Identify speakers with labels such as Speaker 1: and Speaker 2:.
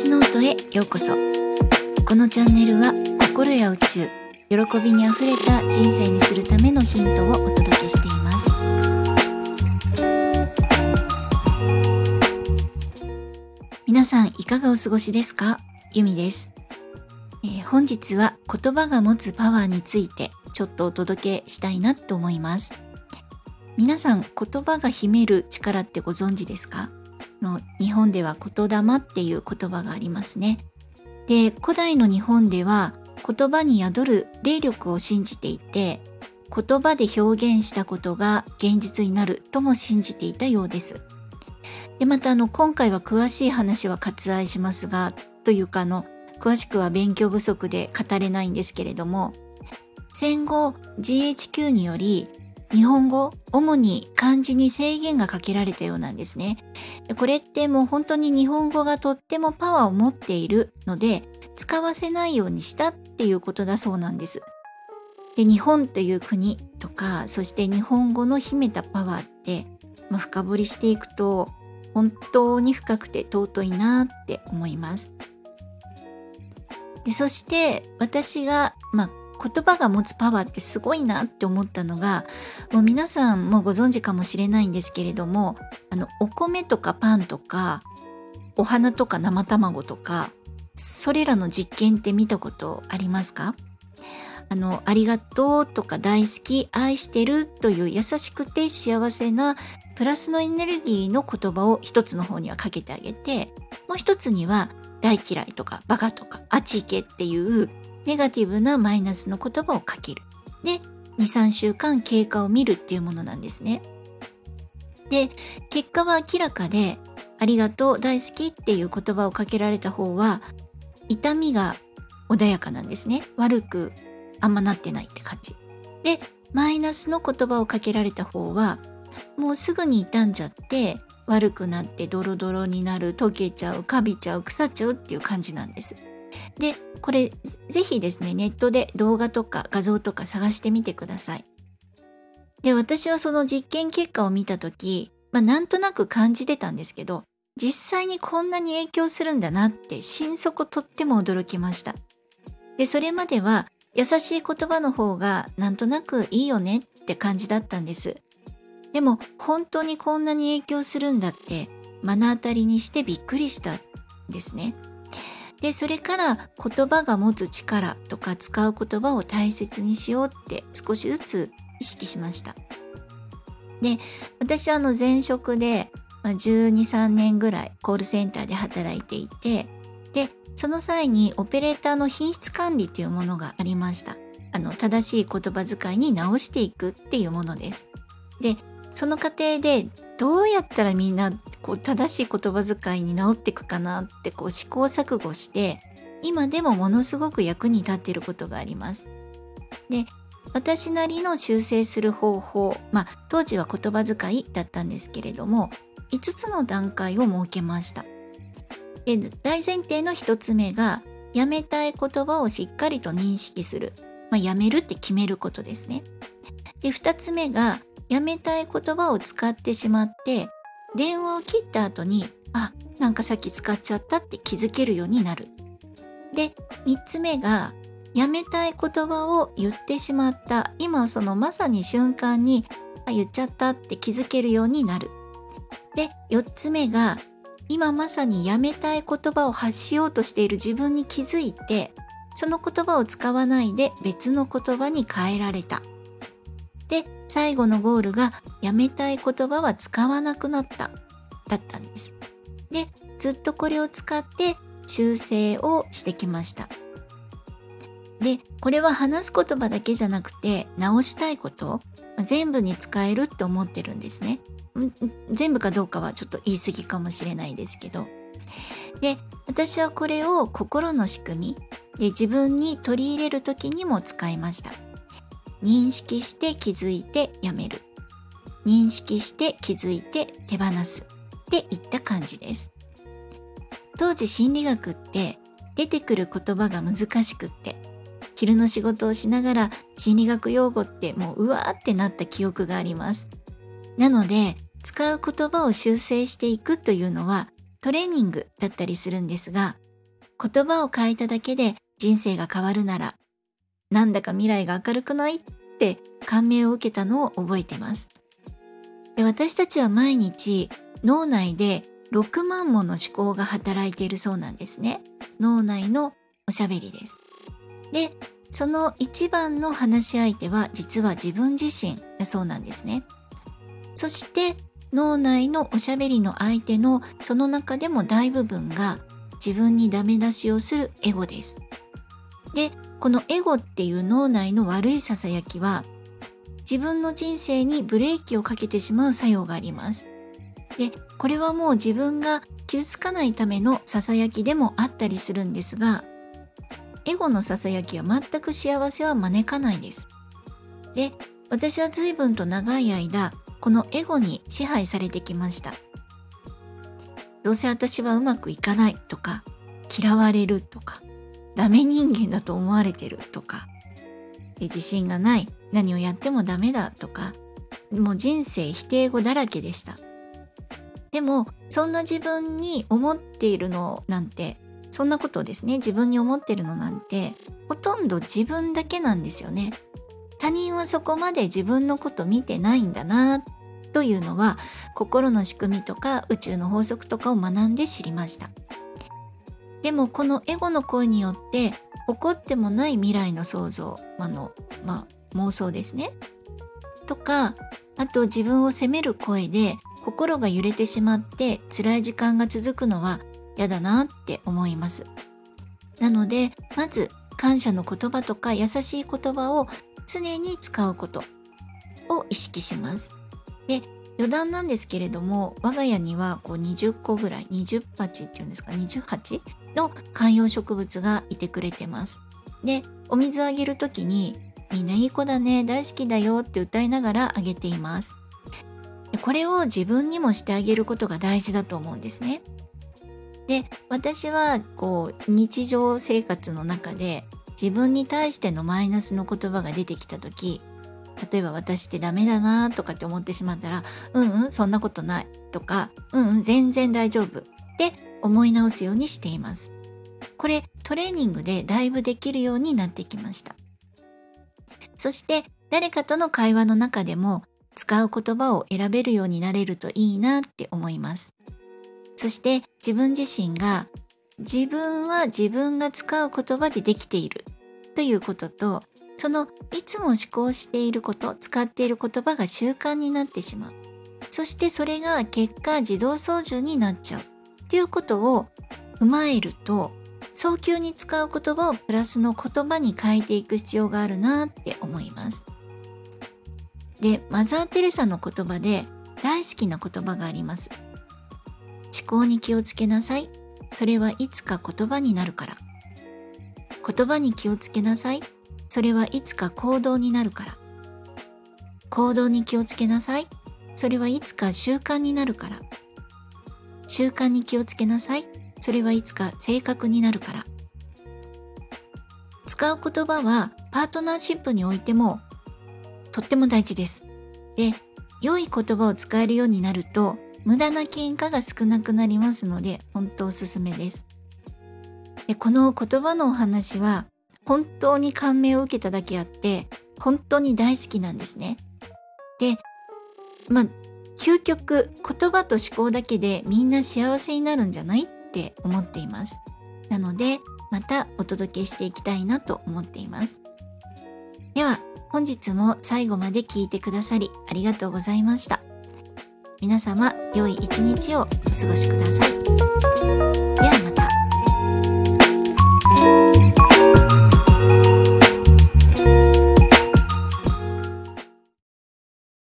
Speaker 1: スノートへようこそ。このチャンネルは心や宇宙喜びにあふれた人生にするためのヒントをお届けしています。皆さんいかがお過ごしですか？ゆみです、えー、本日は言葉が持つパワーについてちょっとお届けしたいなと思います。皆さん言葉が秘める力ってご存知ですか？の日本では言霊っていう言葉がありますね。で、古代の日本では言葉に宿る霊力を信じていて、言葉で表現したことが現実になるとも信じていたようです。で、またあの、今回は詳しい話は割愛しますが、というかあの、詳しくは勉強不足で語れないんですけれども、戦後 GHQ により日本語、主に漢字に制限がかけられたようなんですね。これってもう本当に日本語がとってもパワーを持っているので、使わせないようにしたっていうことだそうなんです。で日本という国とか、そして日本語の秘めたパワーって、まあ、深掘りしていくと、本当に深くて尊いなって思います。でそして私が、まあ、言葉が持つパワーってすごいなって思ったのがもう皆さんもご存知かもしれないんですけれどもあのお米とかパンとかお花とか生卵とかそれらの実験って見たことありますか？あの、ありがとうとか大好き、愛してるという優しくて幸せなプラスのエネルギーの言葉を一つの方にはかけてあげて、もう一つには大嫌いとかバカとかあち行けっていうネガティブなマイナスの言葉をかける。で、2、3週間経過を見るっていうものなんですね。で、結果は明らかで、ありがとう、大好きっていう言葉をかけられた方は、痛みが穏やかなんですね。悪くあんまなってないって感じ。で、マイナスの言葉をかけられた方は、もうすぐに傷んじゃって、悪くなってドロドロになる、溶けちゃう、カビちゃう、腐っちゃうっていう感じなんです。で、これぜひですね、ネットで動画とか画像とか探してみてください。で、私はその実験結果を見たとき、まあなんとなく感じてたんですけど、実際にこんなに影響するんだなって心底とっても驚きました。で、それまでは優しい言葉の方がなんとなくいいよねって感じだったんです。でも本当にこんなに影響するんだって目の当たりにしてびっくりしたんですね。で、それから言葉が持つ力とか使う言葉を大切にしようって少しずつ意識しました。で、私はあの前職で12、3年ぐらいコールセンターで働いていて、で、その際にオペレーターの品質管理というものがありました。あの、正しい言葉遣いに直していくっていうものです。で、その過程でどうやったらみんなこう正しい言葉遣いに直っていくかなってこう試行錯誤して今でもものすごく役に立っていることがあります。で私なりの修正する方法まあ当時は言葉遣いだったんですけれども5つの段階を設けました。で大前提の1つ目がやめたい言葉をしっかりと認識する、まあ、やめるって決めることですね。で2つ目がやめたい言葉を使ってしまって電話を切った後にあなんかさっき使っちゃったって気づけるようになる。で3つ目がやめたい言葉を言ってしまった今そのまさに瞬間に言っちゃったって気づけるようになる。で4つ目が今まさにやめたい言葉を発しようとしている自分に気づいてその言葉を使わないで別の言葉に変えられた。最後のゴールがやめたい言葉は使わなくなっただったんです。で、ずっとこれを使って修正をしてきました。で、これは話す言葉だけじゃなくて直したいこと全部に使えるって思ってるんですね。全部かどうかはちょっと言い過ぎかもしれないですけど。で、私はこれを心の仕組みで自分に取り入れる時にも使いました。認識して気づいてやめる。認識して気づいて手放す。っていった感じです。当時心理学って出てくる言葉が難しくって昼の仕事をしながら心理学用語ってもううわーってなった記憶があります。なので使う言葉を修正していくというのはトレーニングだったりするんですが言葉を変えただけで人生が変わるなら、なんだか未来が明るくないって感銘を受けたのを覚えてます。で私たちは毎日脳内で6万もの思考が働いているそうなんですね。脳内のおしゃべりです。で、その一番の話し相手は実は自分自身だそうなんですね。そして脳内のおしゃべりの相手のその中でも大部分が自分にダメ出しをするエゴです。で、このエゴっていう脳内の悪いささやきは自分の人生にブレーキをかけてしまう作用があります。で、これはもう自分が傷つかないためのささやきでもあったりするんですが、エゴのささやきは全く幸せは招かないです。で、私は随分と長い間、このエゴに支配されてきました。どうせ私はうまくいかないとか、嫌われるとか、ダメ人間だと思われてるとか、自信がない、何をやってもダメだとか、もう人生否定語だらけでした。でも、そんな自分に思っているのなんてそんなことをですね自分に思ってるのなんてほとんど自分だけなんですよね。他人はそこまで自分のこと見てないんだなというのは心の仕組みとか宇宙の法則とかを学んで知りました。でもこのエゴの声によって起こってもない未来の想像あの、まあ、妄想ですねとかあと自分を責める声で心が揺れてしまって辛い時間が続くのは嫌だなって思います。なので、まず感謝の言葉とか優しい言葉を常に使うことを意識します。で、余談なんですけれども、我が家にはこう20個ぐらい、20鉢っていうんですか、20鉢の観葉植物がいてくれてます。で、お水あげるときに、みんないい子だね、大好きだよって歌いながらあげています。これを自分にもしてあげることが大事だと思うんですね。で私はこう日常生活の中で自分に対してのマイナスの言葉が出てきた時例えば私ってダメだなとかって思ってしまったらうんうんそんなことないとかうんうん全然大丈夫って思い直すようにしています。これトレーニングでだいぶできるようになってきました。そして誰かとの会話の中でも使う言葉を選べるようになれるといいなって思います。そして自分自身が自分は自分が使う言葉でできている。ということとそのいつも思考していること使っている言葉が習慣になってしまう。そしてそれが結果自動操縦になっちゃう。ということを踏まえると早急に使う言葉をプラスの言葉に変えていく必要があるなって思いますでマザー・テレサの言葉で大好きな言葉があります思考に気をつけなさい。それはいつか言葉になるから。言葉に気をつけなさい。それはいつか行動になるから。行動に気をつけなさい。それはいつか習慣になるから。習慣に気をつけなさい。それはいつか性格になるから。使う言葉はパートナーシップにおいてもとっても大事です。で、良い言葉を使えるようになると無駄な喧嘩が少なくなりますので本当おすすめですでこの言葉のお話は本当に感銘を受けただけあって本当に大好きなんですねでまあ究極言葉と思考だけでみんな幸せになるんじゃないって思っています。なのでまたお届けしていきたいなと思っています。では本日も最後まで聞いてくださりありがとうございました。皆様良い一日をお過ごしください。